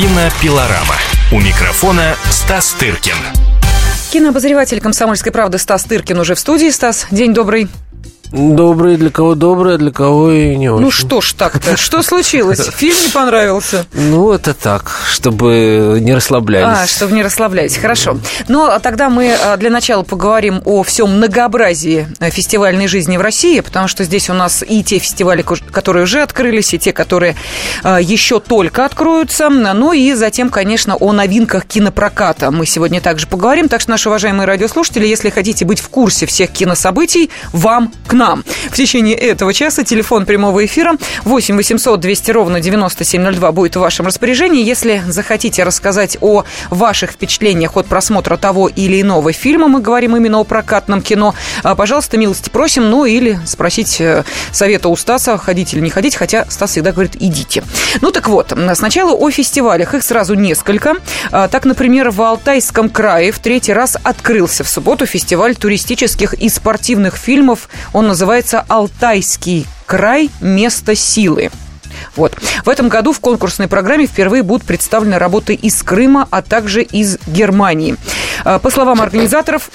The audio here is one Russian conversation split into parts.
Кинопилорама. У микрофона Стас Тыркин. Кинообозреватель «Комсомольской правды» Стас Тыркин уже в студии. Стас, день добрый. Добрый, для кого добрый, а для кого и не очень. Ну что ж так-то? Что случилось? Фильм не понравился? Ну, это так, чтобы не расслаблялись. А, чтобы не расслаблялись. Хорошо. Ну, а тогда мы а, для начала поговорим о всем многообразии э, фестивальной жизни в России, потому что здесь у нас и те фестивали, которые уже открылись, и те, которые а, еще только откроются. Ну и затем, конечно, о новинках кинопроката мы сегодня также поговорим. Так что, наши уважаемые радиослушатели, если хотите быть в курсе всех кинособытий, вам к нам. В течение этого часа телефон прямого эфира 8 800 200 ровно 9702 будет в вашем распоряжении. Если захотите рассказать о ваших впечатлениях от просмотра того или иного фильма, мы говорим именно о прокатном кино, а, пожалуйста, милости просим, ну или спросить э, совета у Стаса, ходить или не ходить, хотя Стас всегда говорит, идите. Ну так вот, сначала о фестивалях, их сразу несколько. А, так, например, в Алтайском крае в третий раз открылся в субботу фестиваль туристических и спортивных фильмов. Он называется «Алтайский край. Место силы». Вот. В этом году в конкурсной программе впервые будут представлены работы из Крыма, а также из Германии. А, по словам организаторов,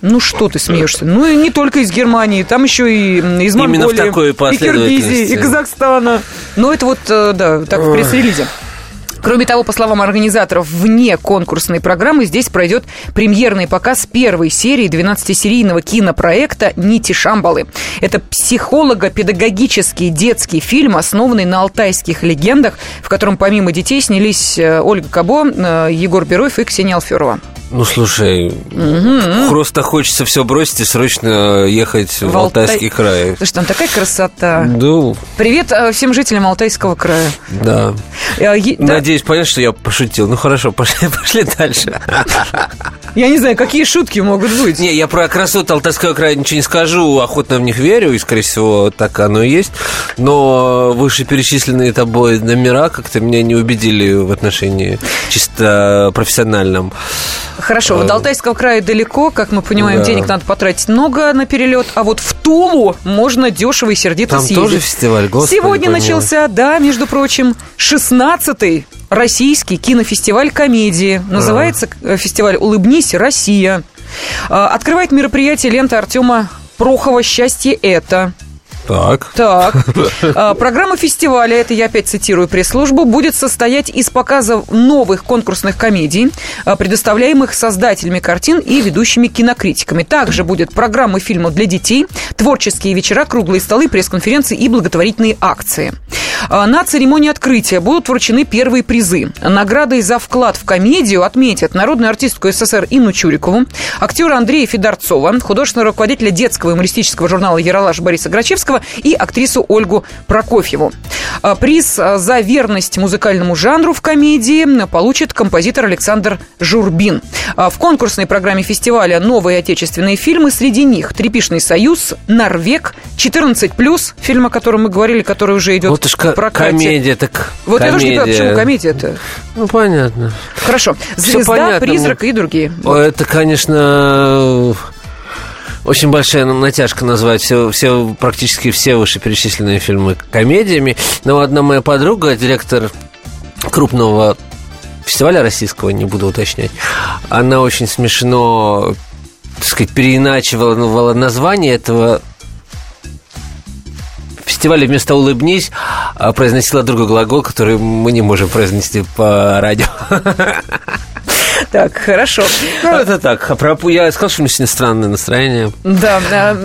ну что ты смеешься? Ну и не только из Германии, там еще и из Монголии, и Киргизии, и Казахстана. Ну это вот, э, да, так в пресс-релизе. Кроме того, по словам организаторов, вне конкурсной программы здесь пройдет премьерный показ первой серии 12-серийного кинопроекта «Нити Шамбалы». Это психолого-педагогический детский фильм, основанный на алтайских легендах, в котором помимо детей снялись э, Ольга Кабо, э, Егор Бероев и Ксения Алферова. Ну, слушай, угу. просто хочется все бросить и срочно ехать в, в Алтайский Алтай... край. Слушай, там такая красота. Да. Привет э, всем жителям Алтайского края. Да. Е... Надеюсь, понятно, что я пошутил. Ну, хорошо, пошли, пошли дальше. Я не знаю, какие шутки могут быть. Не, я про красоту Алтайского края ничего не скажу, охотно в них верю, и, скорее всего, так оно и есть. Но вышеперечисленные тобой номера как-то меня не убедили в отношении чисто профессиональном. Хорошо, вот до Алтайского края далеко, как мы понимаем, да. денег надо потратить много на перелет, а вот в Тулу можно дешево и сердито Там съездить. тоже фестиваль, господи, Сегодня начался, да, между прочим, 16-й российский кинофестиваль комедии. Называется а. фестиваль «Улыбнись, Россия». А, открывает мероприятие лента Артема Прохова «Счастье это». Так. Так. А, программа фестиваля, это я опять цитирую пресс-службу, будет состоять из показа новых конкурсных комедий, а, предоставляемых создателями картин и ведущими кинокритиками. Также будет программа фильмов для детей, творческие вечера, круглые столы, пресс-конференции и благотворительные акции. А, на церемонии открытия будут вручены первые призы. Наградой за вклад в комедию отметят народную артистку СССР Инну Чурикову, актера Андрея Федорцова, художественного руководителя детского юмористического журнала «Яралаш» Бориса Грачевского и актрису Ольгу Прокофьеву. А, приз а, за верность музыкальному жанру в комедии получит композитор Александр Журбин. А, в конкурсной программе фестиваля новые отечественные фильмы. Среди них «Трепишный союз», «Норвег», «14+,» фильм, о котором мы говорили, который уже идет вот в прокате. комедия, так Вот комедия. я тоже не понимаю, почему комедия-то? Ну, понятно. Хорошо. «Звезда», «Призрак» и другие. Это, конечно очень большая натяжка назвать все, все, практически все вышеперечисленные фильмы комедиями. Но одна моя подруга, директор крупного фестиваля российского, не буду уточнять, она очень смешно, так сказать, переиначивала название этого фестиваля вместо «Улыбнись» а произносила другой глагол, который мы не можем произнести по радио. Так, хорошо. Ну, это так. Я сказал, что у меня сегодня странное настроение. Да.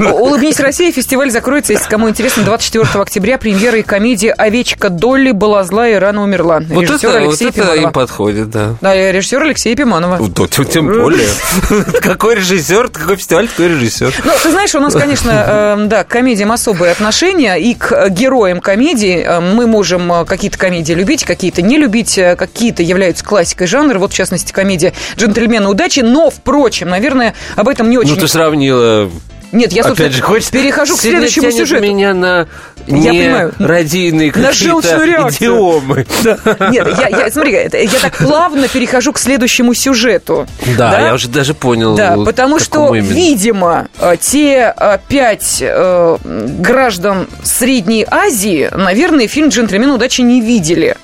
«Улыбнись, Россия» фестиваль закроется, если кому интересно, 24 октября премьера и комедия «Овечка Долли была зла и рано умерла». Вот это, вот это им подходит, да. Да, режиссер Алексей Пиманова. Да, тем более. Какой режиссер, какой фестиваль, такой режиссер. Ну, ты знаешь, у нас, конечно, эм, да, к комедиям особое отношение, и к героям комедии эм, мы можем э, какие-то комедии любить, какие-то не любить, э, какие-то являются классикой классикой жанра, вот в частности комедия «Джентльмены удачи», но, впрочем, наверное, об этом не очень... Ну, ты сравнила нет, я, Опять же, хочешь перехожу к следующему сюжету. меня на Я не понимаю. радийные На желчную реакцию. идиомы. Нет, я, я, смотри, я так плавно перехожу к следующему сюжету. Да, я уже даже понял. Да, потому что, именно. видимо, э, те э, пять э, граждан Средней Азии, наверное, фильм «Джентльмен удачи» не видели.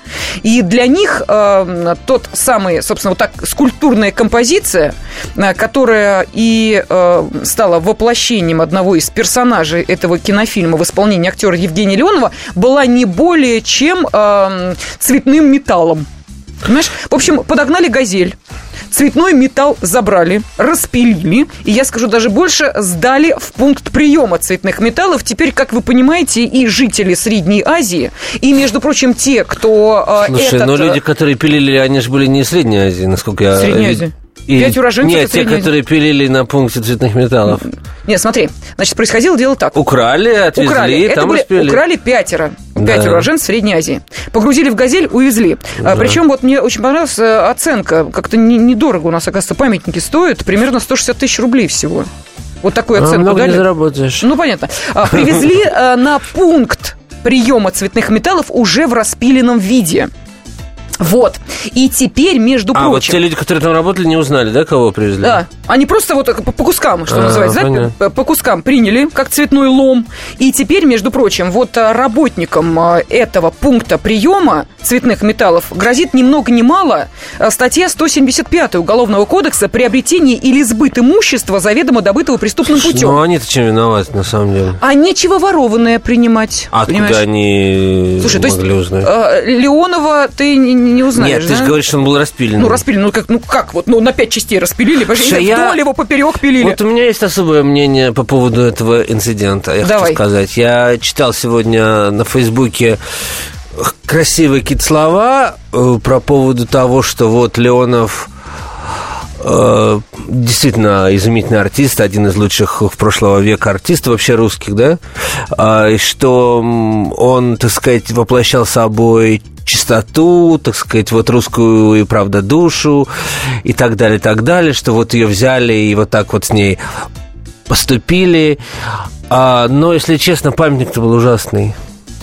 И для них э, тот самый, собственно, вот так скульптурная композиция, э, которая и э, стала воплощением одного из персонажей этого кинофильма в исполнении актера Евгения Леонова, была не более чем э, цветным металлом. Понимаешь? В общем, подогнали газель. Цветной металл забрали, распилили, и я скажу даже больше, сдали в пункт приема цветных металлов. Теперь, как вы понимаете, и жители Средней Азии, и, между прочим, те, кто э, Слушай, этот... но э, люди, которые пилили, они же были не из Средней Азии, насколько я... Средней вид- Азии. Пять уроженцев Нет, те, Средней Азии. которые пилили на пункте цветных металлов. Нет, смотри, значит, происходило дело так. Украли, отвезли, Украли. Это там были, распилили. украли пятеро. Пять Да. уроженцев Средней Азии. Погрузили в газель, увезли. А, Причем вот мне очень понравилась э, оценка. Как-то не- недорого у нас, оказывается, памятники стоят. Примерно 160 тысяч рублей всего. Вот такую А, оценку не дали. заработаешь. Ну, понятно. А, Привезли э, на пункт приема цветных металлов уже в распиленном виде. Вот. И теперь, между А, вот прочим... те люди, которые там работали, не узнали, да, кого привезли? Да, они просто вот по, по кускам, что А, называется, да, понятно. по, по кускам приняли, как цветной лом. И теперь, между прочим, вот а, работникам а, этого пункта приема цветных металлов грозит ни много ни мало а, статья 175 Уголовного кодекса «Приобретение или сбыт имущества, заведомо добытого преступным путем». Ну, они-то чем виноваты, на самом деле? А нечего ворованное принимать. А понимаешь? откуда они Слушай, то есть могли узнать? Леонова ты не, узнаешь, Нет, ты же говоришь, что он был распилен. Ну, распилили, ну как, ну как вот, ну на пять частей распилили, Слушай, я- вдоль его поперек пилили. Вот у меня есть особое мнение по поводу этого инцидента. Я Давай. хочу сказать. Я читал сегодня на Фейсбуке красивые какие-то слова э, про поводу того, что вот Леонов действительно изумительный артист, один из лучших в прошлого века артистов, вообще русских, да, А, что он, так сказать, воплощал собой чистоту, так сказать, вот русскую и правда душу и так далее, так далее, что вот ее взяли и вот так вот с ней поступили. А, но, если честно, памятник-то был ужасный.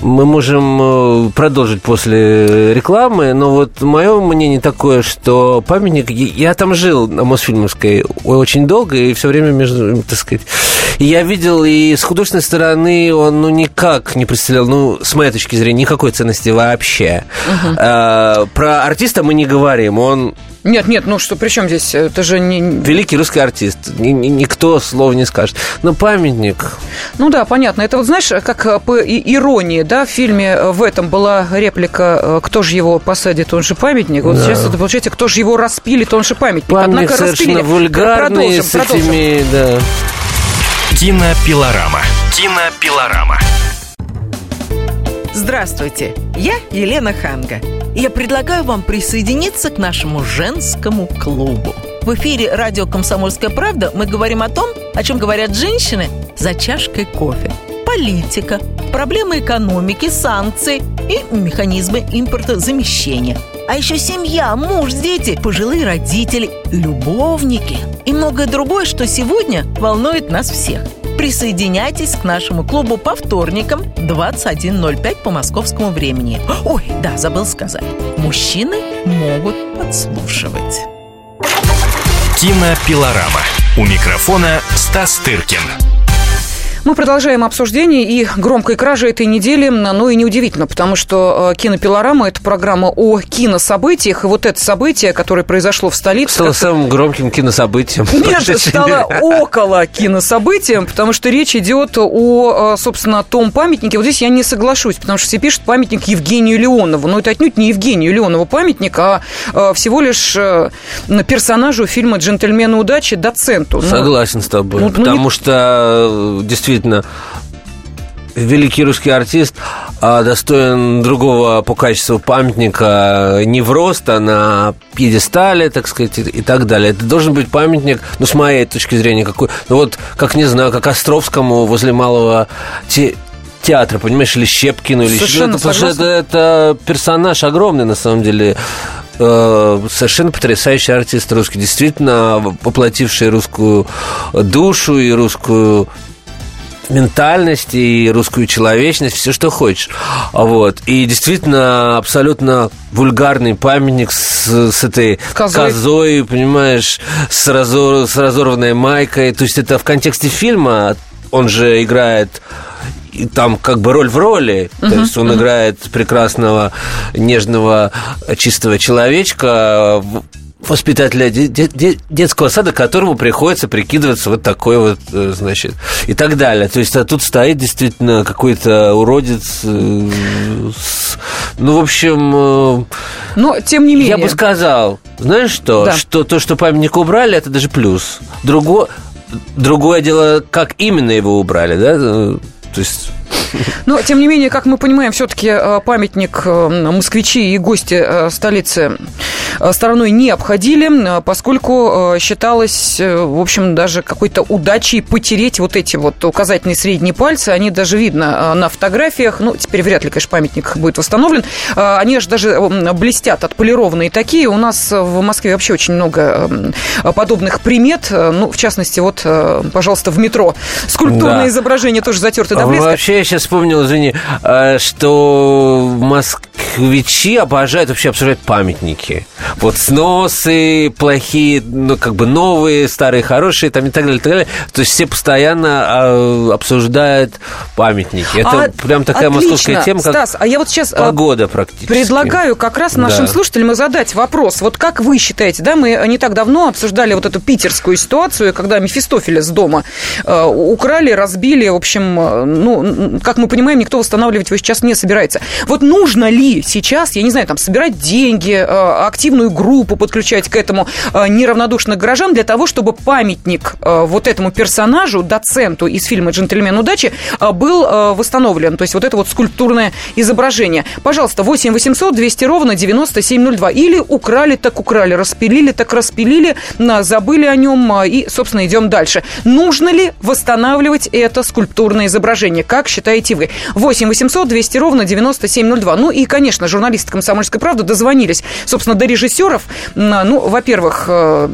Мы можем э, продолжить после рекламы, но вот мое мнение такое, что памятник... Я там жил на Мосфильмовской очень долго и все время между, так сказать... И я видел, и с художественной стороны он ну, никак не представлял, ну, с моей точки зрения, никакой ценности вообще. А, про артиста мы не говорим, он Нет, нет, ну что, при чем здесь? Это же не... великий русский артист, ни- ни- никто слова не скажет. Но памятник... Ну да, понятно. Это вот, знаешь, как э, по иронии, да, в фильме э, в этом была реплика э, «Кто же его посадит, он же памятник». Вот Да. сейчас это получается «Кто же его распилит, он же памятник». Памятник Однако совершенно распилили. вульгарный, Продолжим, с продолжим. этими... Да. Кинопилорама. Кинопилорама. Здравствуйте, я Елена Ханга. Я предлагаю вам присоединиться к нашему женскому клубу. В эфире радио «Комсомольская правда» мы говорим о том, о чем говорят женщины за чашкой кофе. Политика, проблемы экономики, санкции и механизмы импортозамещения. А еще семья, муж, дети, пожилые родители, любовники и многое другое, что сегодня волнует нас всех. Присоединяйтесь к нашему клубу по вторникам 21.05 по московскому времени. Ой, да, забыл сказать. Мужчины могут подслушивать. Кинопилорама. У микрофона Стас Тыркин. Мы продолжаем обсуждение и громкой кражи этой недели, ну и неудивительно, потому что э, «Кинопилорама» – это программа о кинособытиях, и вот это событие, которое произошло в столице... Стало самым громким кинособытием. Нет, стало около кинособытием, потому что речь идет о, э, собственно, том памятнике. Вот здесь я не соглашусь, потому что все пишут памятник Евгению Леонову. Но это отнюдь не Евгению Леонову памятник, а э, всего лишь персонажу фильма «Джентльмены удачи» доценту. Ну, Согласен с тобой. ну, ну, потому что э, действительно великий русский артист а, достоин другого по качеству памятника не в рост, а на пьедестале, так сказать, и, так далее. Это должен быть памятник, ну, с моей точки зрения, какой, ну, вот, как, не знаю, как Островскому возле малого те- театра, понимаешь, или Щепкину, или Совершенно что-то, потому что это, это персонаж огромный, на самом деле, Э, совершенно потрясающий артист русский, действительно воплотивший русскую душу и русскую ментальность и русскую человечность, все, что хочешь. Вот. И действительно абсолютно вульгарный памятник с, с этой Козой. козой, понимаешь, с, разор, с разорванной майкой. То есть это в контексте фильма, он же играет и там как бы роль в роли. То есть он играет прекрасного, нежного, чистого человечка, воспитателя де- де- де- детского сада, которому приходится прикидываться вот такой вот, э, значит, и так далее. То есть а тут стоит действительно какой-то уродец. э, с- ну, в общем, э, Но, тем не менее... я бы сказал, знаешь что, Да. что то, что памятник убрали, это даже плюс. Друго... Другое дело, как именно его убрали, да? То есть Но, тем не менее, как мы понимаем, все-таки памятник э, москвичи и гости э, столицы э, стороной не обходили, э, поскольку э, считалось, э, в общем, даже какой-то удачей потереть вот эти вот указательные средние пальцы. Они даже видно э, на фотографиях. Ну, теперь вряд ли, конечно, памятник будет восстановлен. Э, Они аж даже э, блестят, отполированные такие. У нас в Москве вообще очень много э, подобных примет. Э, Ну, в частности, вот, э, пожалуйста, в метро скульптурное Да. изображение тоже затерто до блеска. Вообще, я сейчас вспомнил, извини, э, что москвичи обожают вообще обсуждать памятники. Вот сносы плохие, ну, как бы новые, старые, хорошие, там и так далее, и так далее. То есть все постоянно э, обсуждают памятники. Это А, прям такая отлично. московская тема, как Стас, а я вот сейчас э, погода практически. Предлагаю как раз нашим Да. слушателям задать вопрос. Вот как вы считаете, да, мы не так давно обсуждали вот эту питерскую ситуацию, когда Мефистофеля с дома э, украли, разбили, в общем, ну, как мы понимаем, никто восстанавливать его сейчас не собирается. Вот нужно ли сейчас, я не знаю, там, собирать деньги, э, активную группу подключать к этому э, неравнодушных горожан для того, чтобы памятник э, вот этому персонажу, доценту из фильма «Джентльмен удачи» был восстановлен. То есть вот это вот скульптурное изображение. Пожалуйста, 8 800 200 ровно 9702. Или украли, так украли, распилили, так распилили, забыли о нем и, собственно, идем дальше. Нужно ли восстанавливать это скульптурное изображение? Как считаете вы? 8 800 200 ровно 9702. Ну и, конечно, журналисты «Комсомольской правды» дозвонились, собственно, до режиссеров. М, Ну, во-первых, э,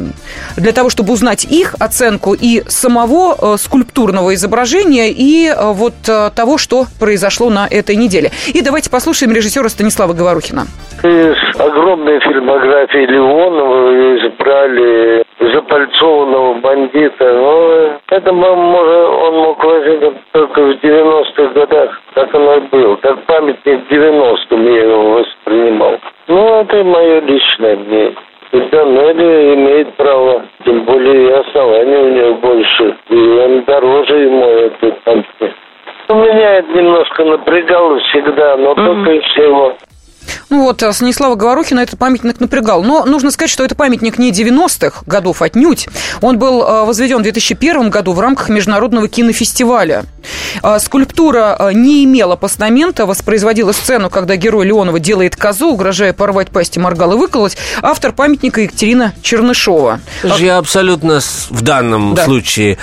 для того, чтобы узнать их оценку и самого э, скульптурного изображения, и э, вот того, что произошло на этой неделе. И давайте послушаем режиссера Станислава Говорухина. Из огромной фильмографии Леонова избрали запальцованного бандита. Ну, это он мог возникнуть только в 90-х годах. Так оно и было. Как памятник 90-м я его воспринимал. Ну, это мое личное мнение. Данелли имеет право, тем более и оснований у него больше. И он дороже ему этот памятник. Ну, Меня это немножко напрягало всегда, но только и всего. Ну вот, э, Станислава Говорухина этот памятник напрягал. Но нужно сказать, что это памятник не 90-х годов отнюдь. Он был э, возведен в 2001 году в рамках Международного кинофестиваля. Э, Скульптура не имела постамента, воспроизводила сцену, когда герой Леонова делает козу, угрожая порвать пасть и моргал и выколоть. Автор памятника Екатерина Чернышова. Я абсолютно в данном Да. случае,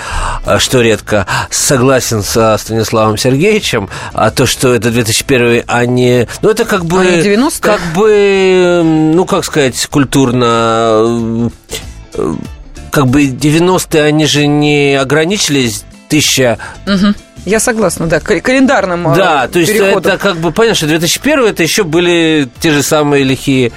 что редко, согласен со Станиславом Сергеевичем, а то, что это 2001, а не... Ну, это как бы... А не 90-е? Как бы, м, ну, как сказать, культурно... э, э, Как бы 90-е, они же не ограничились тысяча... Я согласна, да, календарным э, Да, то есть это как бы, понятно, что 2001 это еще были те же самые лихие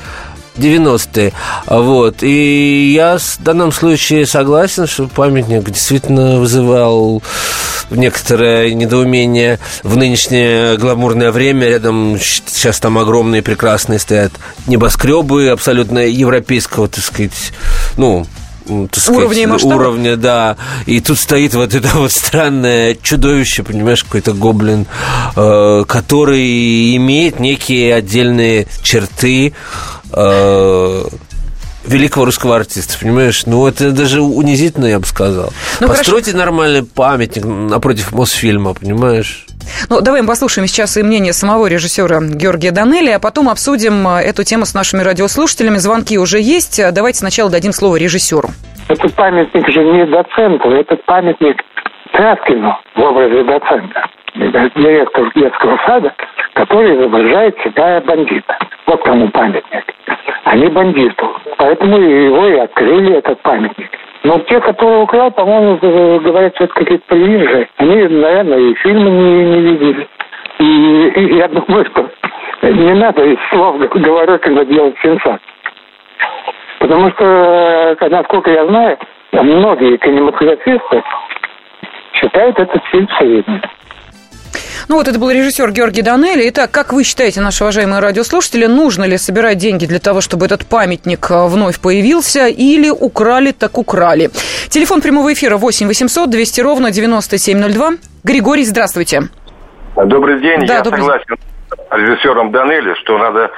90-е. Вот. И я в данном случае согласен, что памятник действительно вызывал некоторое недоумение в нынешнее гламурное время. Рядом сейчас там огромные прекрасные стоят небоскребы абсолютно европейского, так сказать, ну, м, так сказать, Уровня масштаба? уровня, да. И тут стоит вот это вот странное чудовище, понимаешь, какой-то гоблин, э, который имеет некие отдельные черты э, великого русского артиста, понимаешь? Ну, это даже унизительно, я бы сказал. Ну, Постройте нормальный памятник напротив Мосфильма, понимаешь? Ну, давай мы послушаем сейчас и мнение самого режиссера Георгия Данелли, а потом обсудим э, эту тему с нашими радиослушателями. Звонки уже есть. Давайте сначала дадим слово режиссеру. Этот памятник же не доценту, этот памятник Травкину в образе доцента. Директор детского сада, который изображает себя бандита. Вот кому памятник, не бандиту. Поэтому его и открыли, этот памятник. Но те, которые украл, по-моему, говорят, что это какие-то приезжие. Они, наверное, и фильмы не, не видели. И, и я думаю, что не надо из слов говорю, когда делать сенсацию. Потому что, насколько я знаю, многие кинематографисты считают этот фильм средним. Ну вот это был режиссер Георгий Данелли. Итак, как вы считаете, наши уважаемые радиослушатели, нужно ли собирать деньги для того, чтобы этот памятник э, вновь появился, или украли, так украли? Телефон прямого эфира 8 800 200 ровно 9702. Григорий, здравствуйте. Добрый день, да, я добрый... согласен с режиссером Данелли, что надо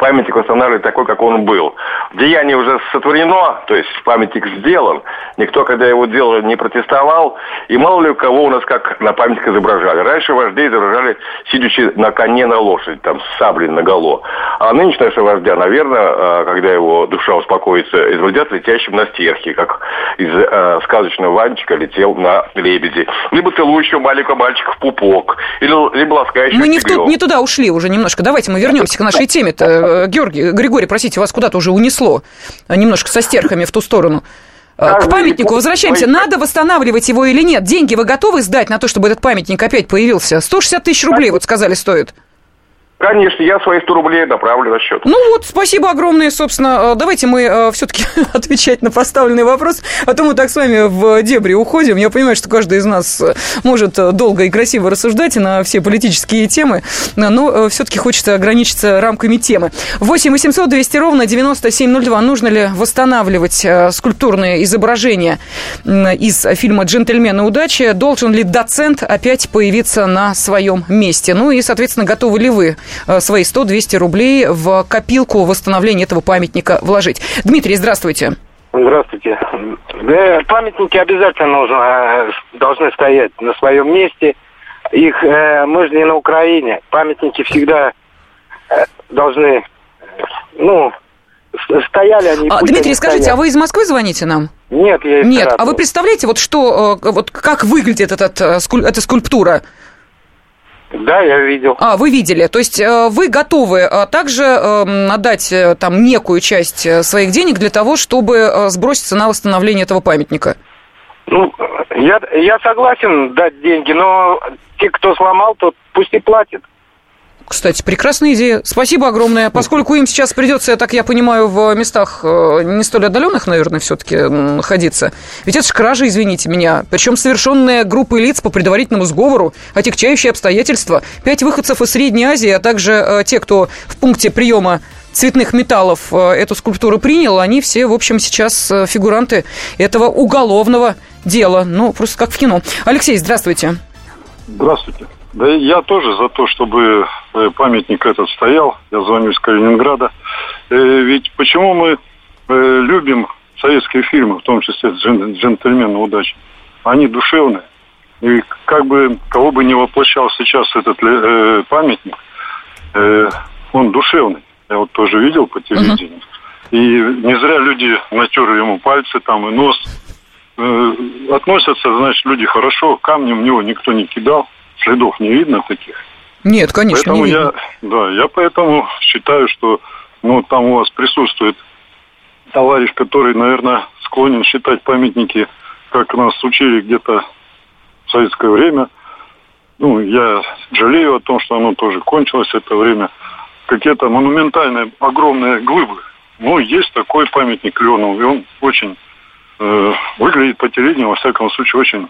памятник восстанавливать такой, как он был. Деяние уже сотворено, то есть памятник сделан. Никто, когда его делал, не протестовал. И мало ли у кого у нас как на памятник изображали. Раньше вождей изображали, сидячи на коне на лошади, там, с саблей наголо. А нынешнего нашего вождя, наверное, а, когда его душа успокоится, изобразят летящим на стерхе, как из э, сказочного Ванчика летел на лебеди. Либо целующего маленького мальчика в пупок, или, либо ласкающего Мы не, в ту, не туда ушли уже немножко. Давайте мы вернемся к нашей теме-то. Э, Георгий, Григорий, простите, вас куда-то уже унесло немножко со стерхами в ту сторону. Э, к памятнику возвращаемся. Надо восстанавливать его или нет? Деньги вы готовы сдать на то, чтобы этот памятник опять появился? 160 тысяч рублей, вот сказали, стоит. Конечно, я свои 100 рублей направлю на счет. Ну вот, спасибо огромное, собственно. Э, давайте мы э, все-таки отвечать на поставленный вопрос, а то мы так с вами в дебри уходим. Я понимаю, что каждый из нас э, может долго и красиво рассуждать на все политические темы, но все-таки хочется ограничиться рамками темы. 8 800 200 ровно 9702. Нужно ли восстанавливать скульптурные изображения из фильма «Джентльмены удачи»? Должен ли доцент опять появиться на своем месте? Ну и, соответственно, готовы ли вы свои 100-200 рублей в копилку восстановления этого памятника вложить. Дмитрий, здравствуйте. Здравствуйте. Да, памятники обязательно нужно, э, должны стоять на своем месте. Их э, мы же не на Украине. Памятники всегда э, должны, ну, стояли они. А, Дмитрий, скажите, стоят. а вы из Москвы звоните нам? Нет, я из Нет, Саратова. а вы представляете, вот что, вот как выглядит этот, эта скульптура? Да, я видел. А, вы видели. То есть э, вы готовы э, также эм, отдать э, там некую часть своих денег для того, чтобы сброситься на восстановление этого памятника? Ну, я, я согласен дать деньги, но те, кто сломал, тот пусть и платит. Кстати, прекрасная идея. Спасибо огромное. Поскольку им сейчас придется, я так я понимаю, в местах э, не столь отдаленных, наверное, все-таки находиться. Ведь это же кража, извините меня. Причем совершенная группой лиц по предварительному сговору, отягчающие обстоятельства. Пять выходцев из Средней Азии, а также э, те, кто в пункте приема цветных металлов э, эту скульптуру принял, они все, в общем, сейчас фигуранты этого уголовного дела. Ну, просто как в кино. Алексей, здравствуйте. Здравствуйте. Да я тоже за то, чтобы э, памятник этот стоял. Я звоню из Калининграда. Э, ведь почему мы э, любим советские фильмы, в том числе «Джентльмены удачи»? Они душевные. И как бы, кого бы не воплощал сейчас этот памятник, он душевный. Я вот тоже видел по телевидению. И не зря люди натерли ему пальцы там и нос. Относятся, значит, люди хорошо, камнем в него никто не кидал следов не видно таких. Нет, конечно, поэтому не видно. Я, да, я поэтому считаю, что ну, там у вас присутствует товарищ, который, наверное, склонен считать памятники, как нас учили где-то в советское время. Ну, я жалею о том, что оно тоже кончилось, это время. Какие-то монументальные, огромные глыбы. Ну, есть такой памятник Леонову, и он очень э, выглядит по телевидению, во всяком случае, очень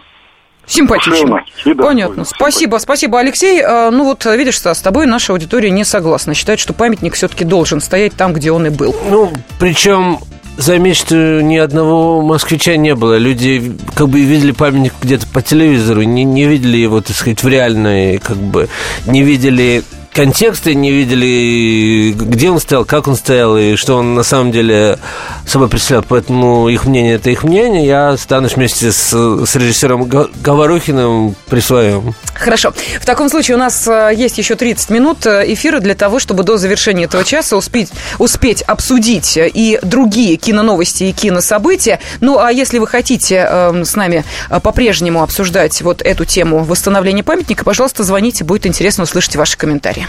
Симпатично. Понятно. Спасибо, спасибо, Алексей. А, ну вот, видишь, Стас, с тобой наша аудитория не согласна. Считает, что памятник все-таки должен стоять там, где он и был. Ну, причем Заметь, что ни одного москвича не было. Люди как бы видели памятник где-то по телевизору, не, не видели его, так сказать, в реальной, как бы, не видели контексты, не видели, где он стоял, как он стоял и что он на самом деле собой представлял. Поэтому их мнение – это их мнение. Я останусь вместе с, с режиссером Говорухиным при своем. Хорошо. В таком случае у нас э, есть еще 30 минут э, эфира для того, чтобы до завершения этого часа успеть, успеть обсудить и другие киноновости и кинособытия. Ну, а если вы хотите э, с нами э, по-прежнему обсуждать вот эту тему восстановления памятника, пожалуйста, звоните, будет интересно услышать ваши комментарии.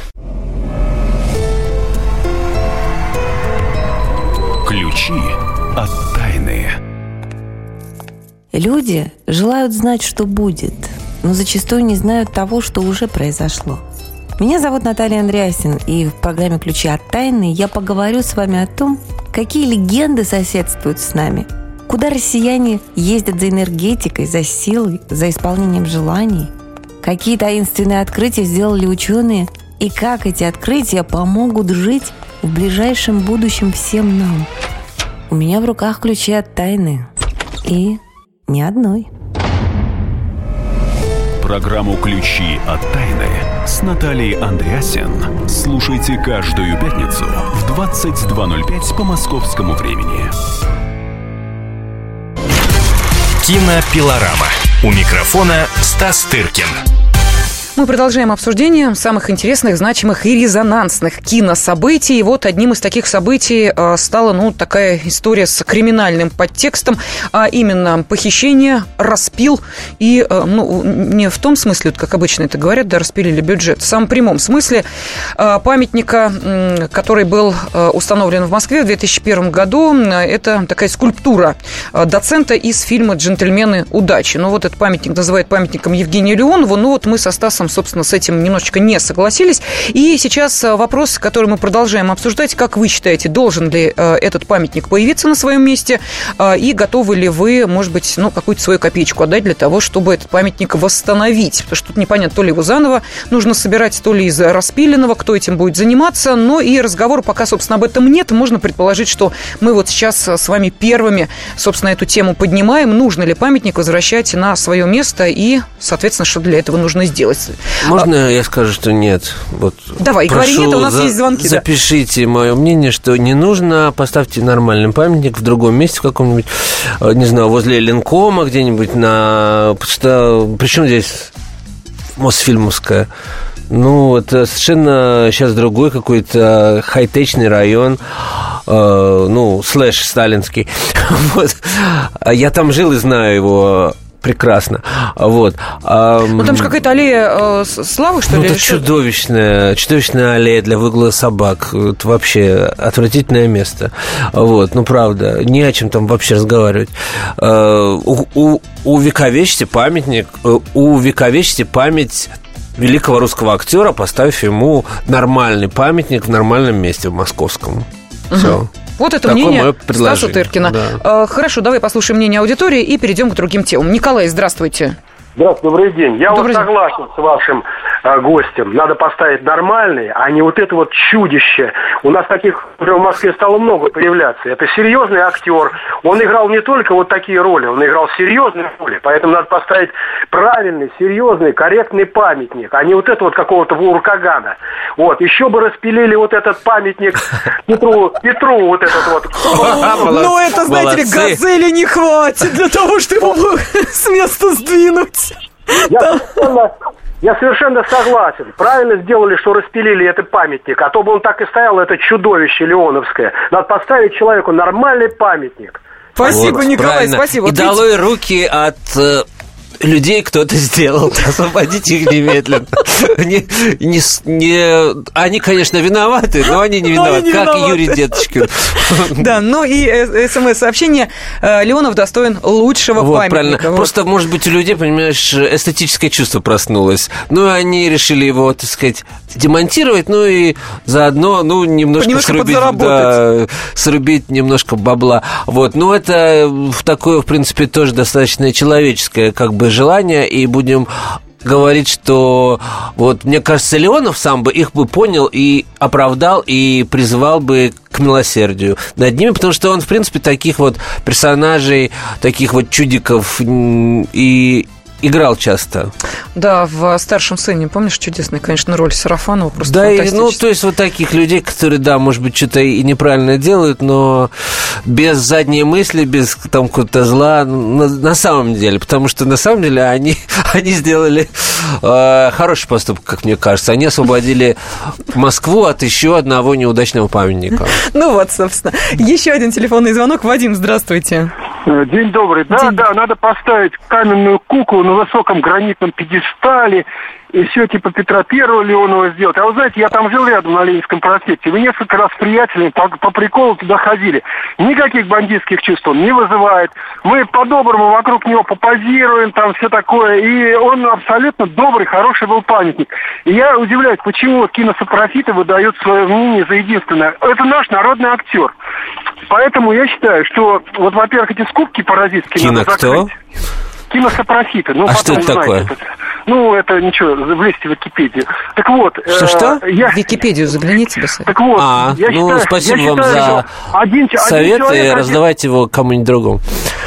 Ключи от тайны. Люди желают знать, что будет, но зачастую не знают того, что уже произошло. Меня зовут Наталья Андреасин, и в программе «Ключи от тайны» я поговорю с вами о том, какие легенды соседствуют с нами, куда россияне ездят за энергетикой, за силой, за исполнением желаний, какие таинственные открытия сделали ученые и как эти открытия помогут жить в ближайшем будущем всем нам. У меня в руках ключи от тайны. И ни одной. Программу «Ключи от тайны» с Натальей Андреасен слушайте каждую пятницу в 22.05 по московскому времени. Кинопилорама. У микрофона Стас Тыркин. Мы продолжаем обсуждение самых интересных, значимых и резонансных кинособытий. И вот одним из таких событий э, стала, ну, такая история с криминальным подтекстом, а именно похищение, распил и, э, ну, не в том смысле, как обычно это говорят, да, распилили бюджет, в самом прямом смысле э, памятника, который был установлен в Москве в 2001 году. Это такая скульптура доцента из фильма «Джентльмены удачи». Ну, вот этот памятник называют памятником Евгению Леонову. Ну, вот мы со Стасом Кодексом, собственно, с этим немножечко не согласились. И сейчас э, вопрос, который мы продолжаем обсуждать. Как вы считаете, должен ли э, этот памятник появиться на своем месте? Э, и готовы ли вы, может быть, ну, какую-то свою копеечку отдать для того, чтобы этот памятник восстановить? Потому что тут непонятно, то ли его заново нужно собирать, то ли из распиленного, кто этим будет заниматься. Но и разговор пока, собственно, об этом нет. Можно предположить, что мы вот сейчас с вами первыми, собственно, эту тему поднимаем. Нужно ли памятник возвращать на свое место и, соответственно, что для этого нужно сделать? Можно я скажу, что нет? Вот Давай, говори нет, у нас за, есть звонки. Запишите да. мое мнение, что не нужно, поставьте нормальный памятник в другом месте, в каком-нибудь, э, не знаю, возле Ленкома где-нибудь на... Что, причем здесь Мосфильмовская? Ну, это совершенно сейчас другой какой-то хай-течный район, э, ну, слэш сталинский. вот. Я там жил и знаю его прекрасно. Вот. Ну, там же какая-то аллея э, славы, что ну, ли? Это чудовищная, чудовищная аллея для выгула собак. Это вообще отвратительное место. Вот, ну, правда, не о чем там вообще разговаривать. Э, у, у, увековечьте памятник, э, увековечьте память великого русского актера, поставив ему нормальный памятник в нормальном месте, в московском. Все. Вот это Такое мнение Стаса Тыркина. Да. Э, хорошо, давай послушаем мнение аудитории и перейдем к другим темам. Николай, здравствуйте. Здравствуйте, добрый день. Я добрый вот согласен с вашим гостем. Надо поставить нормальный, а не вот это вот чудище. У нас таких уже в Москве стало много появляться. Это серьезный актер. Он играл не только вот такие роли, он играл серьезные роли. Поэтому надо поставить правильный, серьезный, корректный памятник, а не вот это вот какого-то Вуркагана. Вот. Еще бы распилили вот этот памятник Петру, Петру вот этот вот. Ну, это, знаете ли, газели не хватит для того, чтобы его с места сдвинуть. Я совершенно, я совершенно согласен. Правильно сделали, что распилили этот памятник. А то бы он так и стоял, это чудовище Леоновское. Надо поставить человеку нормальный памятник. Спасибо, вот, Николай, правильно. спасибо. И долой руки от э, людей кто-то сделал. Освободите их немедленно. Не, не, не, они, конечно, виноваты, но они не виноваты, они не как виноваты. Юрий Деточкин. Да, ну и э, смс-сообщение. Э, Леонов достоин лучшего вот, памятника. Правильно. Вот. Просто, может быть, у людей, понимаешь, эстетическое чувство проснулось. Ну, и они решили его, так сказать, демонтировать, ну и заодно, ну, немножко, немножко срубить, да, срубить немножко бабла. Вот, ну, это такое, в принципе, тоже достаточно человеческое, как бы, желание, и будем говорить, что вот мне кажется, Леонов сам бы их бы понял и оправдал и призывал бы к милосердию над ними, потому что он, в принципе, таких вот персонажей, таких вот чудиков и играл часто. Да, в «Старшем сыне», помнишь, чудесная, конечно, роль Сарафанова, просто Да, и, ну, то есть вот таких людей, которые, да, может быть, что-то и неправильно делают, но без задней мысли, без там какого-то зла, на, на самом деле, потому что на самом деле они, они сделали э, хороший поступок, как мне кажется. Они освободили Москву от еще одного неудачного памятника. Ну вот, собственно. Еще один телефонный звонок. Вадим, здравствуйте. Э, день добрый. Да, День... да, надо поставить каменную куклу на высоком гранитном пьедестале и все типа Петра Первого Леонова сделать. А вы знаете, я там жил рядом на Ленинском проспекте. Мы несколько раз с приятелями по, по приколу туда ходили. Никаких бандитских чувств он не вызывает. Мы по-доброму вокруг него попозируем, там все такое. И он абсолютно добрый, хороший был памятник. И я удивляюсь, почему киносопрофиты выдают свое мнение за единственное. Это наш народный актер. Поэтому я считаю, что вот, во-первых, эти скупки паразитские Кино надо закрыть. кто? Киносопрофиты. Ну, а что это такое? Это. Ну, это ничего, влезьте в Википедию. Так вот. Что-что? Э, я... В Википедию загляните, Басарь. Так вот, а, я ну, считаю, спасибо я вам считаю, за один, совет, один человек, и раздавайте один... его кому-нибудь другому.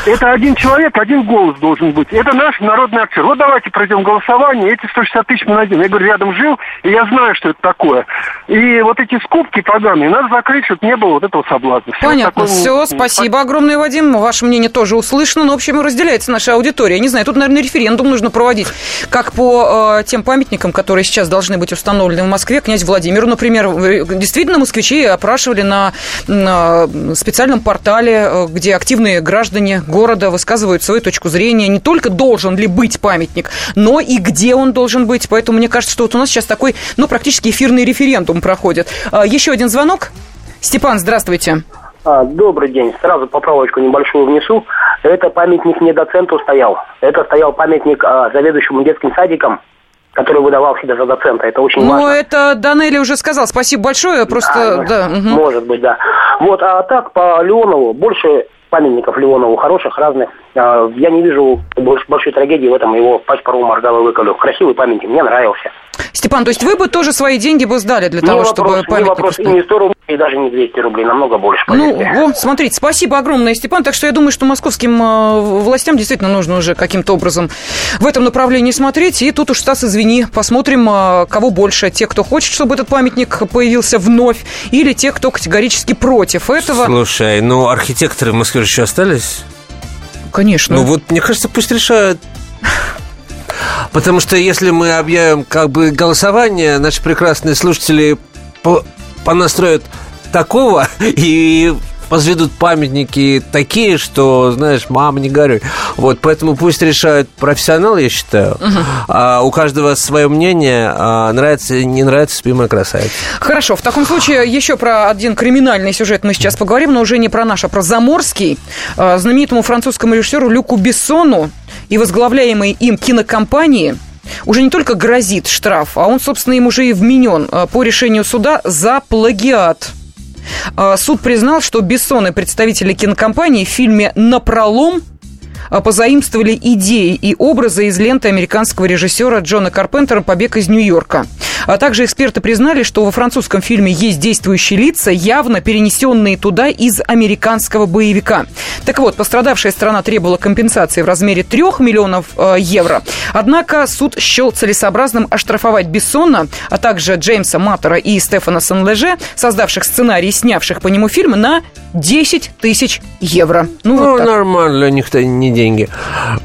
Это один человек, один голос должен быть. Это наш народный актер. Вот давайте пройдем голосование, эти 160 тысяч мы найдем. Я говорю, рядом жил, и я знаю, что это такое. И вот эти скупки поганые надо закрыть, чтобы не было вот этого соблазна. Все Понятно. Такое... Все, спасибо огромное, Вадим. Ваше мнение тоже услышано, но, в общем, разделяется наша аудитория. Я не знаю, тут, наверное, референдум нужно проводить. Как по э, тем памятникам, которые сейчас должны быть установлены в Москве, князь Владимиру, например, действительно москвичи опрашивали на, на специальном портале, э, где активные граждане города высказывают свою точку зрения, не только должен ли быть памятник, но и где он должен быть. Поэтому мне кажется, что вот у нас сейчас такой, ну, практически эфирный референдум проходит. А, еще один звонок. Степан, здравствуйте. А, добрый день. Сразу поправочку небольшую внесу. Это памятник не доценту стоял. Это стоял памятник а, заведующему детским садиком который выдавал себя за доцента. Это очень ну, важно. Ну, это Данели уже сказал. Спасибо большое. Просто, а, да. Угу. Может быть, да. Вот, а так, по Леонову, больше памятников Леонову хороших, разных. А, я не вижу большой трагедии в этом его пасть пару моргал и выколю. Красивый памятник, мне нравился. Степан, то есть вы бы тоже свои деньги бы сдали для не того, вопрос, чтобы памятник... Не вопрос, и не 100 рублей, и даже не 200 рублей, намного больше, поверьте. Ну, вот, смотрите, спасибо огромное, Степан. Так что я думаю, что московским э, властям действительно нужно уже каким-то образом в этом направлении смотреть. И тут уж, Стас, извини, посмотрим, э, кого больше. Те, кто хочет, чтобы этот памятник появился вновь, или те, кто категорически против этого. Слушай, ну архитекторы в Москве еще остались? Конечно. Ну вот, мне кажется, пусть решают Потому что если мы объявим как бы голосование, наши прекрасные слушатели понастроят такого и возведут памятники такие, что, знаешь, мама, не горюй. Вот, поэтому пусть решают профессионалы, я считаю. Угу. А у каждого свое мнение. А нравится, не нравится, спимая красавица. Хорошо, в таком случае еще про один криминальный сюжет мы сейчас поговорим, но уже не про наш, а про Заморский. А, знаменитому французскому режиссеру Люку Бессону и возглавляемой им кинокомпании уже не только грозит штраф, а он, собственно, им уже и вменен а, по решению суда за плагиат. А, суд признал, что Бессон и представители кинокомпании в фильме «Напролом» позаимствовали идеи и образы из ленты американского режиссера Джона Карпентера «Побег из Нью-Йорка». А также эксперты признали, что во французском фильме есть действующие лица, явно перенесенные туда из американского боевика. Так вот, пострадавшая страна требовала компенсации в размере 3 миллионов э, евро. Однако суд счел целесообразным оштрафовать Бессона, а также Джеймса Маттера и Стефана Сан-Леже, создавших сценарий и снявших по нему фильм, на 10 тысяч евро. Ну, ну вот нормально, для них-то не деньги.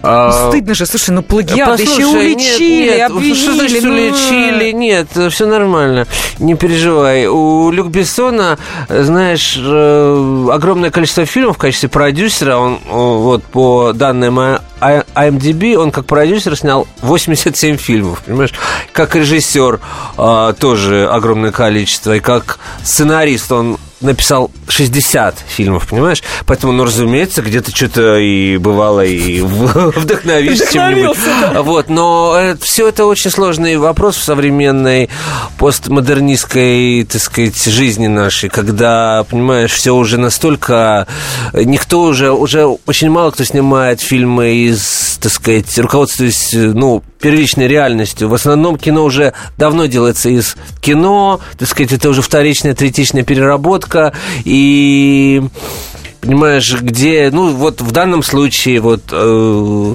А... Стыдно же, слушай, ну плагиат, да еще уличили, нет, нет. обвинили. Что значит ну... уличили? Нет, все нормально, не переживай. У Люк Бессона, знаешь, э, огромное количество фильмов в качестве продюсера, он вот по данным IMDb, он как продюсер снял 87 фильмов, понимаешь? Как режиссер а, тоже огромное количество, и как сценарист он написал 60 фильмов, понимаешь? Поэтому, ну, разумеется, где-то что-то и бывало и вдохновишься чем-нибудь. Вот, но все это очень сложный вопрос в современной постмодернистской, так сказать, жизни нашей, когда, понимаешь, все уже настолько... Никто уже, уже очень мало кто снимает фильмы из, так сказать, руководствуясь, ну, первичной реальностью. В основном кино уже давно делается из кино, так сказать, это уже вторичная, третичная переработка, и понимаешь, где, ну, вот в данном случае вот э,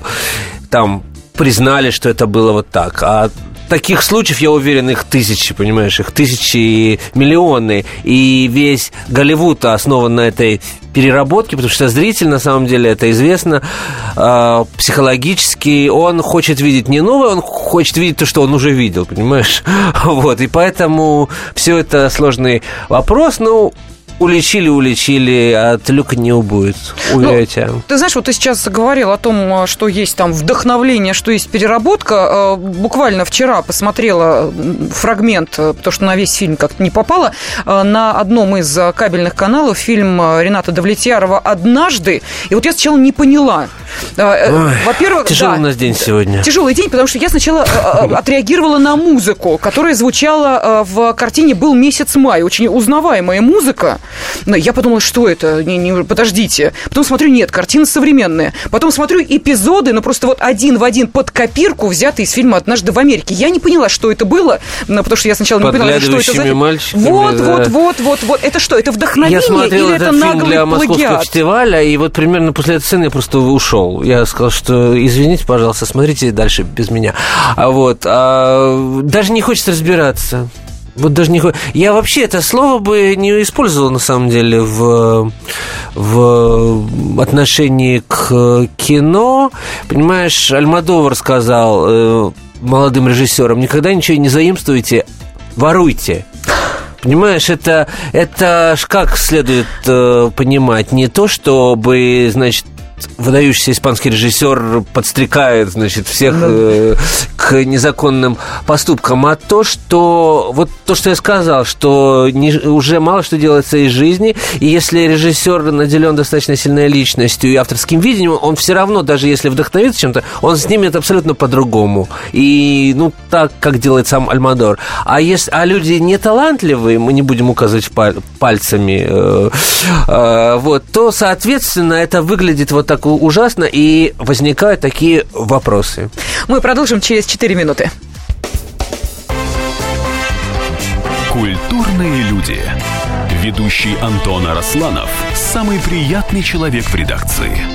там признали, что это было вот так, а таких случаев, я уверен, их тысячи, понимаешь, их тысячи и миллионы. И весь Голливуд основан на этой переработке, потому что зритель, на самом деле, это известно, э, психологически он хочет видеть не новое, он хочет видеть то, что он уже видел, понимаешь? Вот, и поэтому все это сложный вопрос. Ну, уличили, уличили, от люка не убудет. Уверяю ну, тебя. Ты знаешь, вот ты сейчас говорил о том, что есть там вдохновление, что есть переработка. Э, буквально вчера посмотрела фрагмент, потому что на весь фильм как-то не попало, э, на одном из кабельных каналов фильм Рената Давлетьярова «Однажды». И вот я сначала не поняла. Э, во-первых, тяжелый да, у нас день сегодня. Тяжелый день, потому что я сначала отреагировала на музыку, которая звучала в картине «Был месяц май». Очень узнаваемая музыка. Но я подумала, что это? Не, не, подождите. Потом смотрю, нет, картина современная. Потом смотрю эпизоды, ну просто вот один в один под копирку, взятые из фильма «Однажды в Америке». Я не поняла, что это было, ну, потому что я сначала не поняла, что это за... Вот, да. вот, вот, вот, вот. Это что, это вдохновение я смотрел или этот это фильм для Московского фестиваля, и вот примерно после этой сцены я просто ушел. Я сказал, что извините, пожалуйста, смотрите дальше без меня. А вот, а, даже не хочется разбираться. Вот даже не... Я вообще это слово бы не использовал, на самом деле, в, в отношении к кино. Понимаешь, Альмадовар сказал э, молодым режиссерам, никогда ничего не заимствуйте, воруйте. Понимаешь, это, это как следует э, понимать? Не то, чтобы, значит, выдающийся испанский режиссер подстрекает, значит, всех э, к незаконным поступкам, а то, что вот то, что я сказал, что не, уже мало что делается из жизни, и если режиссер наделен достаточно сильной личностью и авторским видением, он все равно, даже если вдохновится чем-то, он снимет абсолютно по-другому. И, ну, так, как делает сам Альмадор. А, если, а люди не талантливые, мы не будем указывать пальцами, э, э, вот, то, соответственно, это выглядит вот так ужасно, и возникают такие вопросы. Мы продолжим через 4 минуты. Культурные люди. Ведущий Антон Арасланов – самый приятный человек в редакции.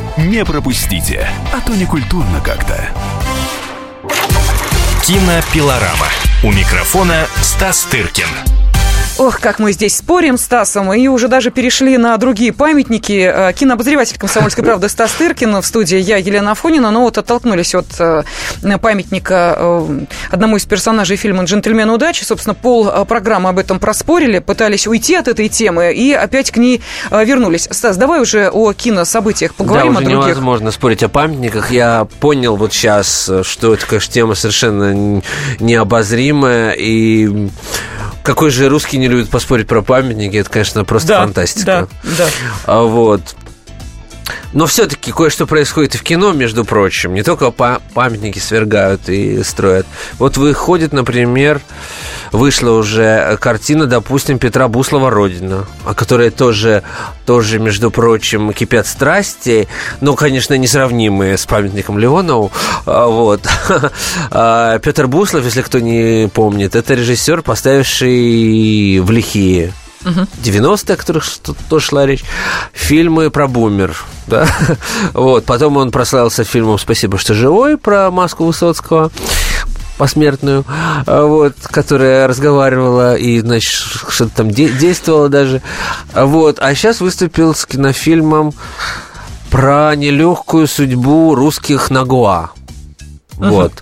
Не пропустите, а то не культурно как-то. Кинопилорама. У микрофона Стас Тыркин. Ох, как мы здесь спорим с Стасом, и уже даже перешли на другие памятники. Э, кинообозреватель «Комсомольской правды» Стас Тыркин в студии я, Елена Афонина, но вот оттолкнулись от э, памятника э, одному из персонажей фильма «Джентльмен удачи». Собственно, пол программы об этом проспорили, пытались уйти от этой темы и опять к ней вернулись. Стас, давай уже о кинособытиях поговорим, да, уже о других. невозможно спорить о памятниках. Я понял вот сейчас, что это, конечно, тема совершенно необозримая, и какой же русский не любит поспорить про памятники? Это, конечно, просто да, фантастика. Да, да. А вот. Но все-таки кое-что происходит и в кино, между прочим. Не только памятники свергают и строят. Вот выходит, например, вышла уже картина, допустим, Петра Буслова «Родина», о которой тоже, тоже, между прочим, кипят страсти, но, конечно, несравнимые с памятником Леонову. А, вот. А, Петр Буслов, если кто не помнит, это режиссер, поставивший в лихие угу. 90-е, о которых тоже шла речь, фильмы про бумер, да, вот, потом он прославился фильмом «Спасибо, что живой» про Маску Высоцкого, посмертную, вот, которая разговаривала и, значит, что-то там де- действовала даже, вот, а сейчас выступил с кинофильмом про нелегкую судьбу русских Нагуа. Вот.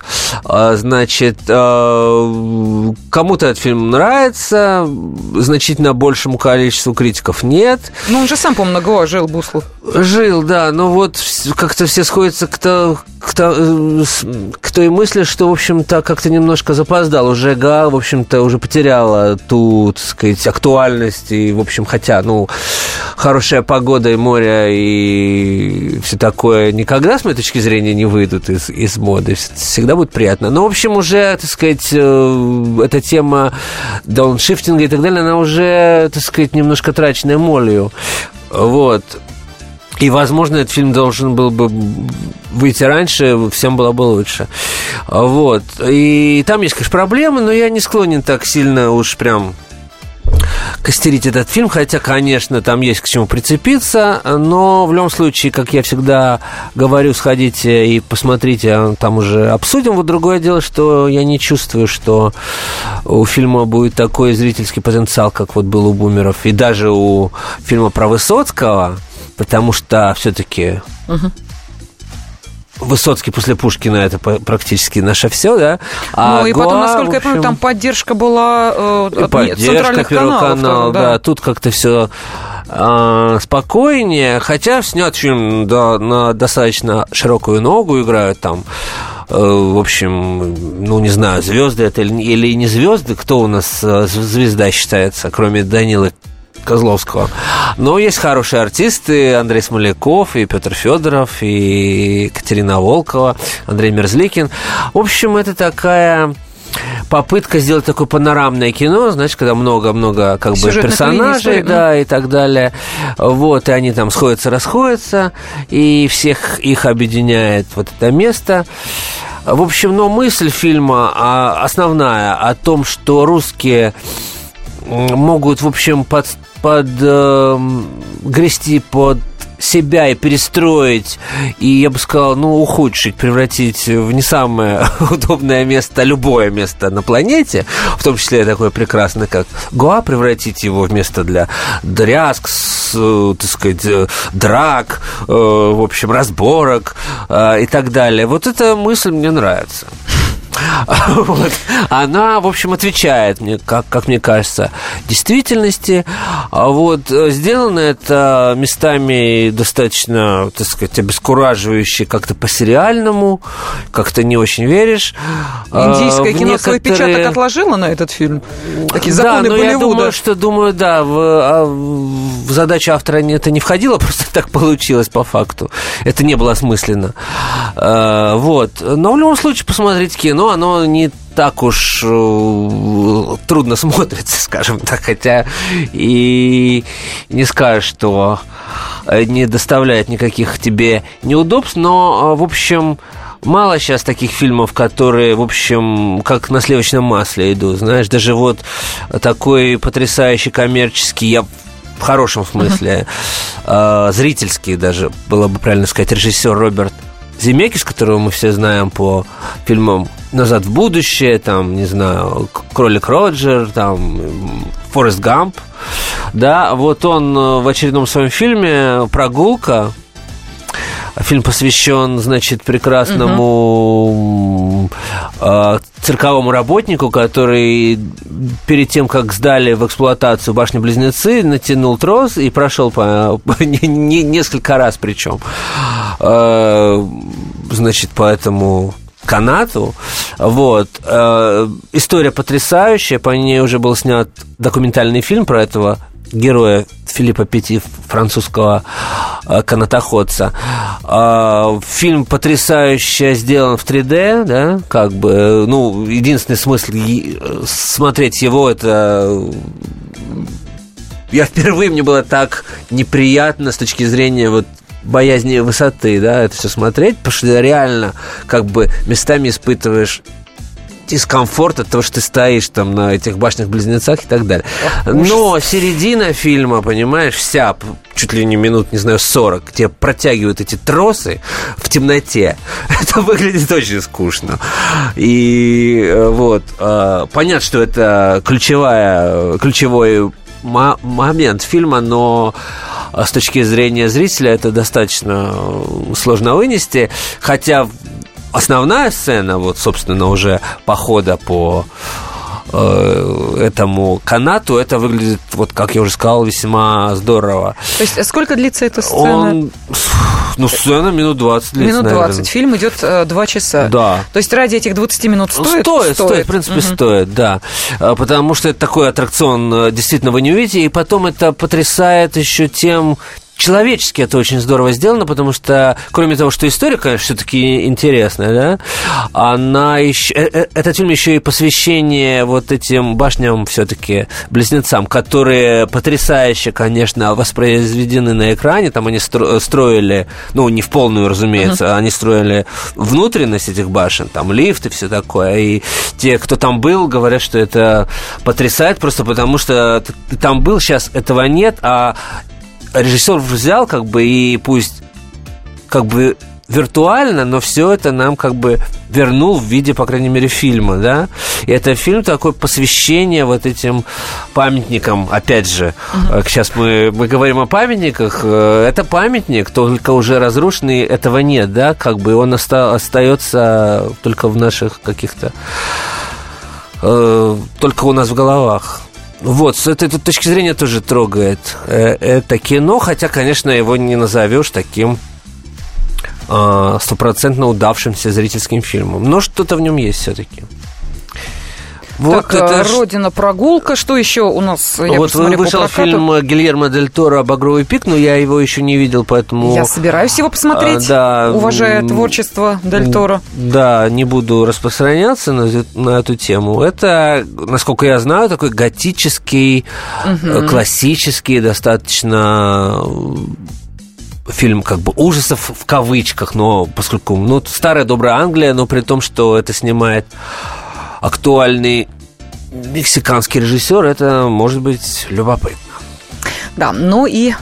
А, значит, а, кому-то этот фильм нравится, значительно большему количеству критиков нет. Ну, он же сам, по-моему, на Гоа жил, Буслов. Жил, да, но вот как-то все сходятся к, то, к, то, э, к той мысли, что, в общем-то, как-то немножко запоздал. Уже Га, в общем-то, уже потеряла ту, так сказать, актуальность. И, в общем, хотя, ну, хорошая погода и море и все такое никогда, с моей точки зрения, не выйдут из, из моды всегда будет приятно. Но, в общем, уже, так сказать, э, эта тема дауншифтинга и так далее, она уже, так сказать, немножко траченная молью. Вот. И, возможно, этот фильм должен был бы выйти раньше, всем было бы лучше. Вот. И там есть, конечно, проблемы, но я не склонен так сильно уж прям костерить этот фильм, хотя, конечно, там есть к чему прицепиться, но в любом случае, как я всегда говорю, сходите и посмотрите, там уже обсудим. Вот другое дело, что я не чувствую, что у фильма будет такой зрительский потенциал, как вот был у «Бумеров», и даже у фильма про Высоцкого, потому что все-таки угу. Высоцкий после Пушкина это практически наше все, да. А ну и потом, насколько общем, я помню, там поддержка была э, от поддержка центральных каналов. Канал, да. да, тут как-то все э, спокойнее, хотя снят фильм да, на достаточно широкую ногу играют там э, в общем, ну, не знаю, звезды это или, или не звезды, кто у нас э, звезда считается, кроме Данилы Козловского. Но есть хорошие артисты, Андрей Смоляков, и Петр Федоров, и Екатерина Волкова, Андрей Мерзликин. В общем, это такая попытка сделать такое панорамное кино, знаешь, когда много-много как бы персонажей, да, и так далее. Вот, и они там сходятся, расходятся, и всех их объединяет вот это место. В общем, но мысль фильма а, основная о том, что русские могут, в общем, под, под э, грести под себя и перестроить, и, я бы сказал, ну, ухудшить, превратить в не самое удобное место, любое место на планете, в том числе такое прекрасное, как Гоа, превратить его в место для дрязг, с, так сказать, э, драк, э, в общем, разборок э, и так далее. Вот эта мысль мне нравится. Вот. Она, в общем, отвечает, мне, как, как мне кажется, действительности. А вот э, сделано это местами достаточно, так сказать, обескураживающе как-то по-сериальному, как-то не очень веришь. А, Индийское кино некоторые... свой печаток отложило на этот фильм? Такие законы да, но Болливуда. я думаю, что, думаю, да, в, а, в задачу автора это не входило, просто так получилось по факту. Это не было осмысленно. Вот. Но в любом случае, посмотрите кино, оно не так уж э, трудно смотрится, скажем так, хотя и не скажешь, что не доставляет никаких тебе неудобств, но, э, в общем, мало сейчас таких фильмов, которые, в общем, как на сливочном масле идут, знаешь, даже вот такой потрясающий коммерческий, я в хорошем смысле, э, зрительский даже, было бы правильно сказать, режиссер Роберт Земекис, которого мы все знаем по фильмам «Назад в будущее», там, не знаю, «Кролик Роджер», там, «Форест Гамп», да, вот он э, в очередном своем фильме «Прогулка», Фильм посвящен, значит, прекрасному угу. э, цирковому работнику, который перед тем, как сдали в эксплуатацию башни-близнецы, натянул трос и прошел по, не, не, несколько раз причем. Э, значит, по этому канату. Вот. Э, история потрясающая, по ней уже был снят документальный фильм про этого героя Филиппа Пяти, французского э, канатоходца. Э, фильм потрясающе сделан в 3D, да, как бы, ну, единственный смысл смотреть его, это я впервые, мне было так неприятно с точки зрения вот боязни высоты, да, это все смотреть, потому что реально как бы местами испытываешь дискомфорт от того, что ты стоишь там на этих башнях-близнецах и так далее. Но середина фильма, понимаешь, вся, чуть ли не минут, не знаю, 40, где протягивают эти тросы в темноте, это выглядит очень скучно. И э, вот, э, понятно, что это ключевая, ключевой момент фильма, но с точки зрения зрителя это достаточно сложно вынести, хотя основная сцена, вот, собственно, уже похода по э, этому канату, это выглядит, вот как я уже сказал, весьма здорово. То есть сколько длится эта сцена? Он, ну, сцена минут 20 длится, Минут 20. Наверное. Фильм идет э, 2 часа. Да. То есть ради этих 20 минут стоит? Стоит, стоит, в принципе, угу. стоит, да. А, потому что это такой аттракцион, э, действительно, вы не увидите. И потом это потрясает еще тем, человечески это очень здорово сделано, потому что, кроме того, что история, конечно, все-таки интересная, да, она еще, э, э, этот фильм еще и посвящение вот этим башням все-таки близнецам, которые потрясающе, конечно, воспроизведены на экране, там они строили, ну, не в полную, разумеется, uh-huh. они строили внутренность этих башен, там лифты, все такое, и те, кто там был, говорят, что это потрясает просто потому, что ты там был, сейчас этого нет, а режиссер взял, как бы, и пусть как бы виртуально, но все это нам как бы вернул в виде, по крайней мере, фильма, да. И это фильм такое посвящение вот этим памятникам, опять же. Uh-huh. Сейчас мы, мы говорим о памятниках. Э, это памятник, только уже разрушенный, этого нет, да, как бы он оста- остается только в наших каких-то э, только у нас в головах. Вот, с этой точки зрения тоже трогает э, это кино, хотя, конечно, его не назовешь таким а, стопроцентно удавшимся зрительским фильмом. Но что-то в нем есть все-таки. Вот так, это Родина прогулка. Что еще у нас? Я вот вышел фильм Гильермо Дель Торо «Багровый пик», но я его еще не видел, поэтому... Я собираюсь его посмотреть, а, да, уважая творчество Дель Торо. Да, не буду распространяться на, на эту тему. Это, насколько я знаю, такой готический, угу. классический, достаточно фильм как бы ужасов в кавычках, но поскольку, ну, старая добрая Англия, но при том, что это снимает актуальный мексиканский режиссер, это может быть любопытно. Да, ну и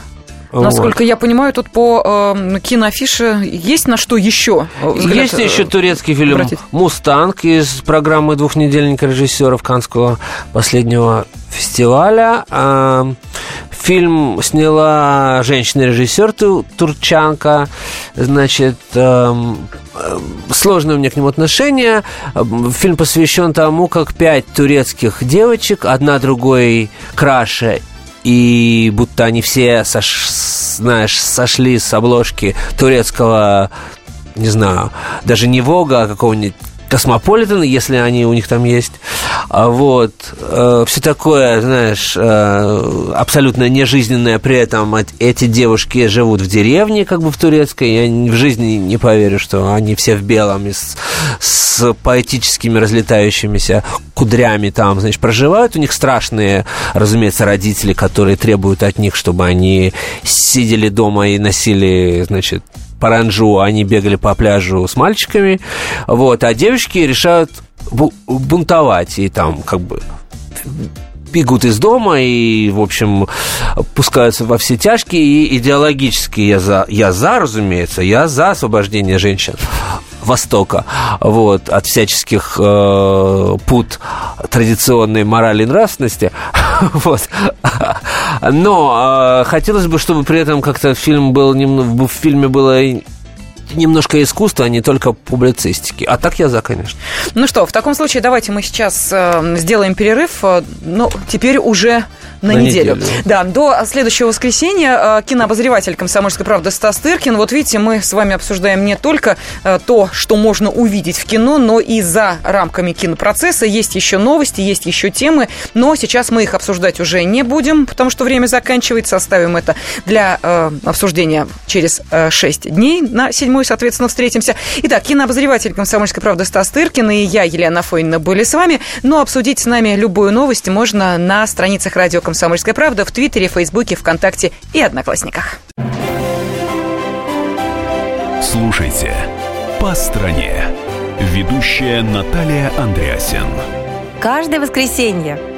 Насколько вот. я понимаю, тут по э, киноафише есть на что еще? Взгляд, есть еще турецкий фильм обратить. «Мустанг» из программы двухнедельника режиссеров Канского последнего фестиваля. Э, фильм сняла женщина-режиссер турчанка. Значит, э, сложное у меня к нему отношение. Фильм посвящен тому, как пять турецких девочек, одна другой краше и будто они все, сош, знаешь, сошли с обложки турецкого, не знаю, даже не Вога, а какого-нибудь Космополитен, если они у них там есть. А вот. Э, все такое, знаешь, э, абсолютно нежизненное. При этом эти девушки живут в деревне, как бы в турецкой. Я в жизни не поверю, что они все в белом и с, с поэтическими разлетающимися кудрями там, значит, проживают. У них страшные, разумеется, родители, которые требуют от них, чтобы они сидели дома и носили, значит, паранжу, они бегали по пляжу с мальчиками, вот, а девочки решают бунтовать, и там как бы бегут из дома и, в общем, пускаются во все тяжкие и идеологически я за, я за, разумеется, я за освобождение женщин. Востока, вот, от всяческих э, пут традиционной морали и нравственности, вот. Но э, хотелось бы, чтобы при этом как-то фильм был, в фильме было немножко искусства, а не только публицистики. А так я за, конечно. Ну что, в таком случае давайте мы сейчас э, сделаем перерыв. Э, ну, теперь уже на, на неделю. неделю. Да, до следующего воскресенья э, кинообозреватель «Комсомольской правды» Стас Тыркин. Вот видите, мы с вами обсуждаем не только э, то, что можно увидеть в кино, но и за рамками кинопроцесса. Есть еще новости, есть еще темы, но сейчас мы их обсуждать уже не будем, потому что время заканчивается. Оставим это для э, обсуждения через э, 6 дней на седьмой, соответственно, встретимся. Итак, кинообозреватель «Комсомольской правды» Стас Тыркин и я, Елена Фойнина, были с вами. Но обсудить с нами любую новость можно на страницах радио «Комсомольская правда» в Твиттере, Фейсбуке, ВКонтакте и Одноклассниках. Слушайте «По стране». Ведущая Наталья Андреасен. Каждое воскресенье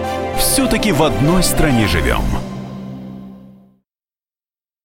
Все-таки в одной стране живем.